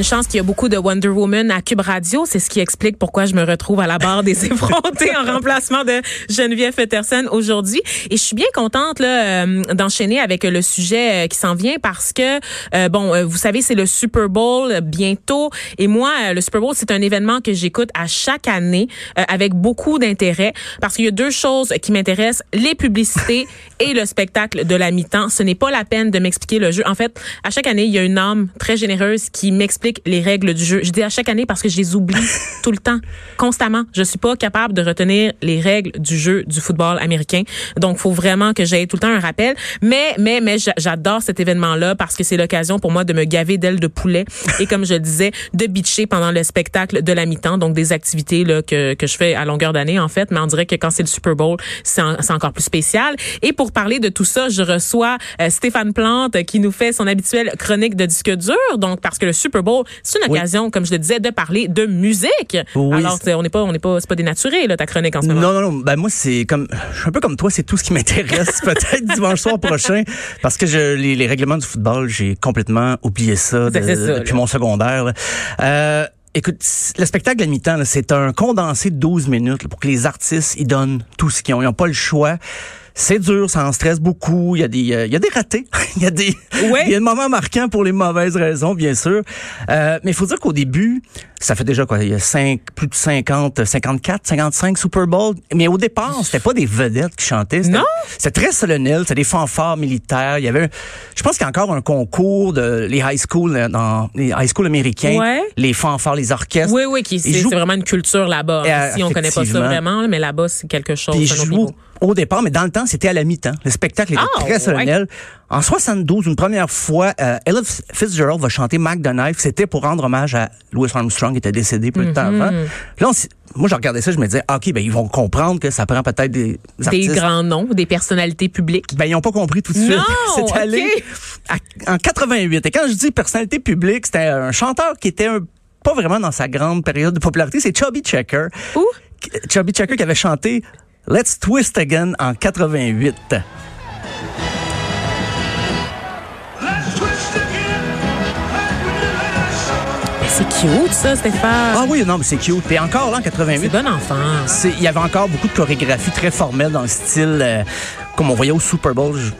Une chance qu'il y a beaucoup de Wonder Woman à Cube Radio. C'est ce qui explique pourquoi je me retrouve à la barre des effrontés en remplacement de Geneviève Peterson aujourd'hui. Et je suis bien contente là, euh, d'enchaîner avec le sujet euh, qui s'en vient parce que, euh, bon, vous savez, c'est le Super Bowl bientôt. Et moi, le Super Bowl, c'est un événement que j'écoute à chaque année euh, avec beaucoup d'intérêt parce qu'il y a deux choses qui m'intéressent, les publicités et le spectacle de la mi-temps. Ce n'est pas la peine de m'expliquer le jeu. En fait, à chaque année, il y a une âme très généreuse qui m'explique les règles du jeu. Je dis à chaque année parce que je les oublie tout le temps, constamment. Je suis pas capable de retenir les règles du jeu du football américain. Donc, faut vraiment que j'aie tout le temps un rappel. Mais, mais, mais, j'a- j'adore cet événement-là parce que c'est l'occasion pour moi de me gaver d'ailes de poulet et, comme je le disais, de bitcher pendant le spectacle de la mi-temps. Donc, des activités là que, que je fais à longueur d'année, en fait. Mais on dirait que quand c'est le Super Bowl, c'est en- c'est encore plus spécial. Et pour parler de tout ça, je reçois euh, Stéphane Plante qui nous fait son habituelle chronique de disque dur. Donc, parce que le Super Bowl, c'est une Oui. occasion, comme je le disais, de parler de musique. Oui. Alors, on n'est pas, on n'est pas, c'est pas dénaturé, là, ta chronique en ce moment. Non, non, non. Ben, moi, c'est comme, je suis un peu comme toi, c'est tout ce qui m'intéresse, peut-être dimanche soir prochain. Parce que je, les, les règlements du football, j'ai complètement oublié ça, de- ça, depuis là. mon secondaire. là. Euh, Écoute, le spectacle à mi-temps, c'est un condensé de 12 minutes là, pour que les artistes ils donnent tout ce qu'ils ont. Ils n'ont pas le choix. C'est dur, ça en stresse beaucoup. Il y a des, euh, il y a des ratés. il y a des, Ouais. il y a des moments marquants pour les mauvaises raisons, bien sûr. Euh, mais il faut dire qu'au début, ça fait déjà quoi, il y a cinq, plus de 50, 54, 55 Super Bowl. Mais au départ, c'était pas des vedettes qui chantaient. Non? C'était très solennel. C'était des fanfares militaires. Il y avait, je pense qu'il y a encore un concours de les high school euh, dans les high school américains. Ouais. Les fanfares, les orchestres. Oui, oui, qui, c'est, vraiment une culture là-bas. Euh, Ici, on connaît pas ça vraiment, mais là-bas, c'est quelque chose. Puis au départ, mais dans le temps, c'était à la mi-temps. Le spectacle était Ah, très solennel. En 72, une première fois, euh, Ella Fitzgerald va chanter Mac the Knife. C'était pour rendre hommage à Louis Armstrong, qui était décédé peu de temps Mhm. avant. Là, on moi, je regardais ça, je me disais, ah, OK, ben, ils vont comprendre que ça prend peut-être des Des artistes. grands noms, des personnalités publiques. Ben, ils n'ont pas compris tout de suite. C'était allé à- en 88. Et quand je dis personnalité publique, c'était un chanteur qui était un- pas vraiment dans sa grande période de popularité. C'est Chubby Checker. Où? Chubby Checker qui avait chanté Let's Twist Again en 88. Mais c'est cute, ça, Stéphane. Ah oui, non, mais c'est cute. Et encore là, en c'est 88, bon enfant. c'est- il y avait encore beaucoup de chorégraphie très formelle dans le style euh, comme on voyait au Super Bowl je-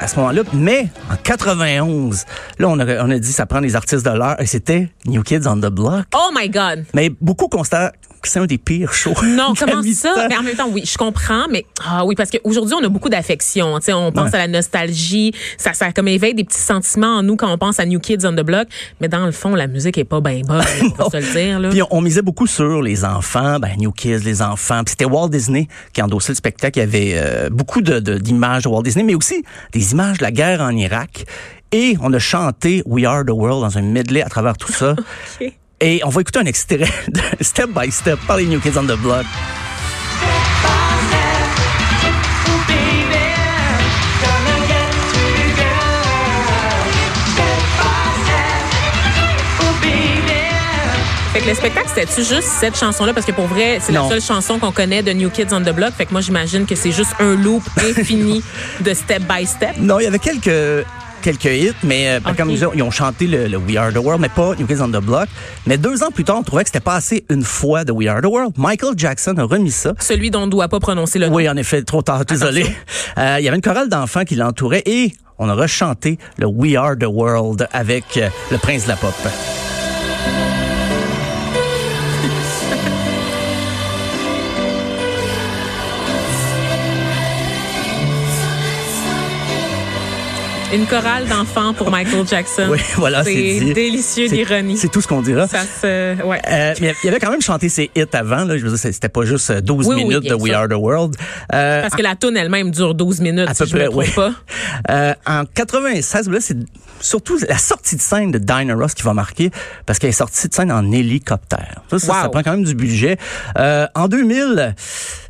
à ce moment-là. Mais en 91, là, on a, on a dit ça prend des artistes de l'heure et c'était New Kids on the Block. Oh my God. Mais beaucoup constatent que c'est un des pires shows. Non, comment ça? Mais en même temps, oui, je comprends, mais ah oui, parce qu'aujourd'hui, on a beaucoup d'affection. Tu sais, on pense Ouais. à la nostalgie. Ça, ça comme éveille des petits sentiments en nous quand on pense à New Kids on the Block. Mais dans le fond, la musique est pas bien bonne, on se le dire. Là. Puis on, on misait beaucoup sur les enfants, ben New Kids, les enfants. Puis c'était Walt Disney qui endossait le spectacle. Il y avait euh, beaucoup de, de- d'images de Walt Disney, mais aussi des images de la guerre en Irak. Et on a chanté We Are the World dans un medley à travers tout ça. Ok. Et on va écouter un extrait de Step by Step par les New Kids on the Block. Fait que le spectacle, c'était-tu juste cette chanson-là? Parce que pour vrai, c'est la seule chanson qu'on connaît de New Kids on the Block. Fait que moi, j'imagine que c'est juste un loop infini de Step by Step. Non, il y avait quelques quelques hits, mais euh, ben, Ok. comme ils ont, ils ont chanté le, le We Are the World, mais pas New Kids on the Block. Mais deux ans plus tard, on trouvait que c'était pas assez une fois de We Are the World. Michael Jackson a remis ça. Celui dont on ne doit pas prononcer le nom. Oui, en effet, trop tard, désolé. Euh, Il y avait une chorale d'enfants qui l'entourait et on a rechanté le We Are the World avec euh, le prince de la pop. Une chorale d'enfants pour Michael Jackson. Oui, voilà, c'est dit. délicieux d'ironie. C'est tout ce qu'on dira. Ça se, ouais. Euh, mais il avait quand même chanté ses hits avant. Là, je veux dire, c'était pas juste euh, 12 Oui, oui, minutes de We. Are the World. Euh, Parce que la tune elle-même dure 12 minutes, à si peu je me trompe oui. pas. Euh, en 96, là, c'est surtout la sortie de scène de Dinah Ross qui va marquer parce qu'elle est sortie de scène en hélicoptère. Ça, ça, Wow. ça prend quand même du budget. Euh, en 2000,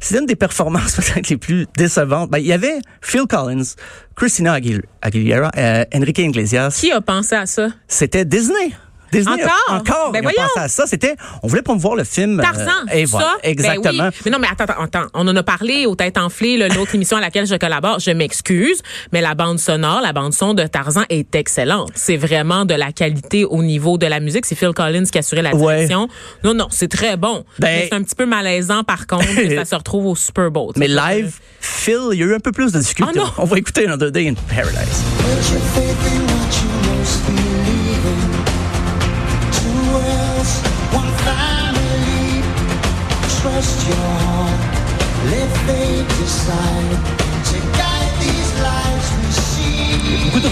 c'est une des performances peut-être les plus décevantes. Ben, il y avait Phil Collins, Christina Aguil- Aguilera, euh, Enrique Iglesias. Qui a pensé à ça? C'était Disney. Disney a- Encore? encore Ben voyons. pensé à ça. C'était, on voulait promouvoir le film. euh, Tarzan, et ça? voilà, Ben exactement. oui. Mais non, mais attends, attends, attends. On en a parlé aux têtes enflées, l'autre émission à laquelle je collabore. Je m'excuse, mais la bande sonore, la bande son de Tarzan est excellente. C'est vraiment de la qualité au niveau de la musique. C'est Phil Collins qui assurait la Ouais. direction. Non, non, c'est très bon. Ben- Mais c'est un petit peu malaisant, par contre, que ça se retrouve au Super Bowl. Mais ça. live, Phil, il y a eu un peu plus de difficultés. Oh non! on va écouter Another Day in Paradise.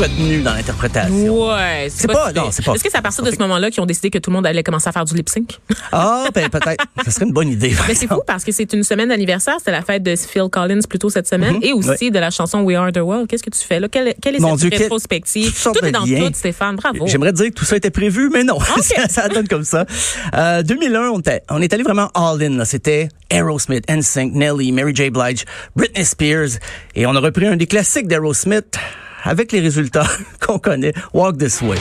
Retenue dans l'interprétation. Ouais, C'est pas- non, c'est pas- Est-ce que c'est à partir de ce moment-là qu'ils ont décidé que tout le monde allait commencer à faire du lip sync? Ah, ben peut-être. Ce serait une bonne idée. Mais c'est exemple. fou parce que c'est une semaine d'anniversaire. C'était la fête de Phil Collins plus tôt cette semaine et aussi de la chanson We Are the World. Qu'est-ce que tu fais là? Quelle, quelle est. Mon cette Dieu, rétrospective? Tout est dans liens. tout, Stéphane. Bravo. J'aimerais dire que tout ça était prévu, mais non. Ok. ça, ça donne comme ça. Euh, 2001, on, était- on est allé vraiment all-in. là. C'était Aerosmith, NSYNC, Nelly, Mary J. Blige, Britney Spears. Et on a repris un des classiques d'Aerosmith avec les résultats qu'on connaît. Walk This Way.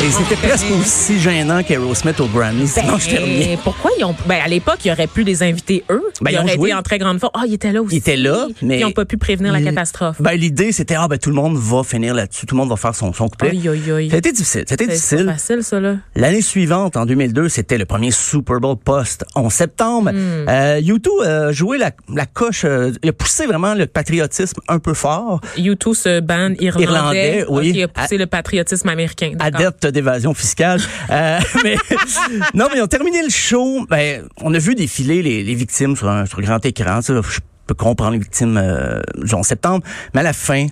Et c'était presque aussi gênant qu'Aerosmith au Grammy. Terminais. Ben, pourquoi ils ont ben à l'époque ils auraient pu les inviter eux Ben, ils ils auraient joué. été en très grande forme ah ils étaient là aussi Ils étaient là, mais ils n'ont pas pu prévenir la catastrophe Ben, l'idée, c'était, ah, ben, tout le monde va finir là-dessus. Tout le monde va faire son, son couplet. C'était difficile. C'était difficile. facile ça là L'année suivante, en 2002, c'était le premier Super Bowl post 11 septembre. Hmm. Euh, U2 a joué la, la coche, euh, il a poussé vraiment le patriotisme un peu fort. U2 ce band irlandais, Irlandais, oui. qui a poussé le patriotisme américain D'accord. D'évasion fiscale. Euh, mais non, mais ont terminé le show. Ben, on a vu défiler les, victimes sur un sur grand écran. Je peux comprendre les victimes euh, du 11 septembre. Mais à la fin,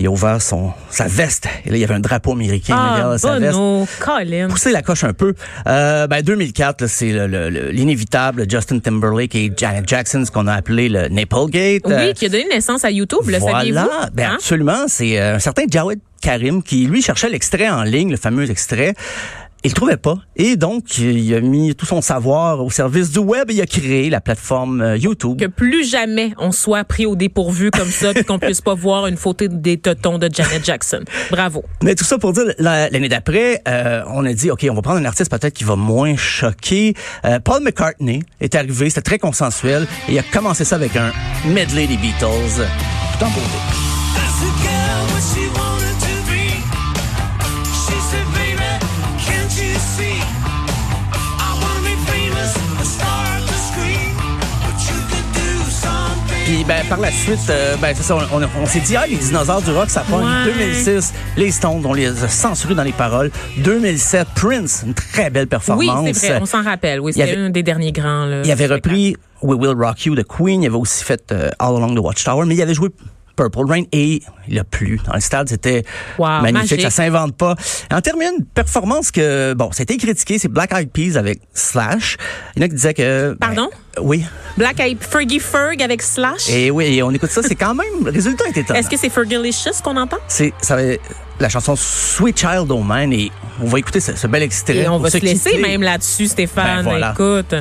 il a ouvert son sa veste. Et là, il y avait un drapeau américain ah derrière sa veste. Colin pousser la coche un peu. Euh, ben 2004, là, c'est le- le- le- l'inévitable Justin Timberlake et Janet Jackson, ce qu'on a appelé le Naplegate. oui Euh, qui a donné naissance à YouTube le saviez-vous? Voilà, ben Hein? absolument. C'est euh, un certain Jawed Karim qui, lui, cherchait l'extrait en ligne, le fameux extrait. Il le trouvait pas. Et donc, il a mis tout son savoir au service du web et il a créé la plateforme euh, YouTube. que plus jamais on soit pris au dépourvu comme ça puis qu'on puisse pas voir une photo des totons de Janet Jackson. Bravo. Mais tout ça pour dire, la- l'année d'après, euh, on a dit, OK, on va prendre un artiste peut-être qui va moins choquer. Euh, Paul McCartney est arrivé, c'était très consensuel, et il a commencé ça avec un medley des Beatles, tout en beauté. Puis ben, par la suite, euh, ben, c'est ça, on, on- on s'est dit, ah, les dinosaures du rock, ça. Ouais. 2006, les Stones, on les a censurés dans les paroles. 2007, Prince, une très belle Oui, performance. c'est vrai, on s'en rappelle. Oui, c'était un des derniers grands. Là, Il avait repris We Will Rock You de Queen. Il avait aussi fait euh, All Along the Watchtower, mais il avait joué Purple Rain et il a plu. Dans le stade, c'était Wow, magnifique. magique. Ça s'invente pas. En terminant, une performance que, bon, c'était critiqué, c'est Black Eyed Peas avec Slash. Il y en a qui disaient que... ben, Pardon? oui. Black Eyed Fergie Ferg avec Slash? Et oui, et on écoute ça, c'est quand même... Le résultat est étonnant. Est-ce que c'est Fergalicious qu'on entend? C'est ça va être la chanson Sweet Child O' Mine et on va écouter ce, ce bel extrait. Et on va se se laisser même là-dessus, Stéphane. Ben, voilà. Écoute.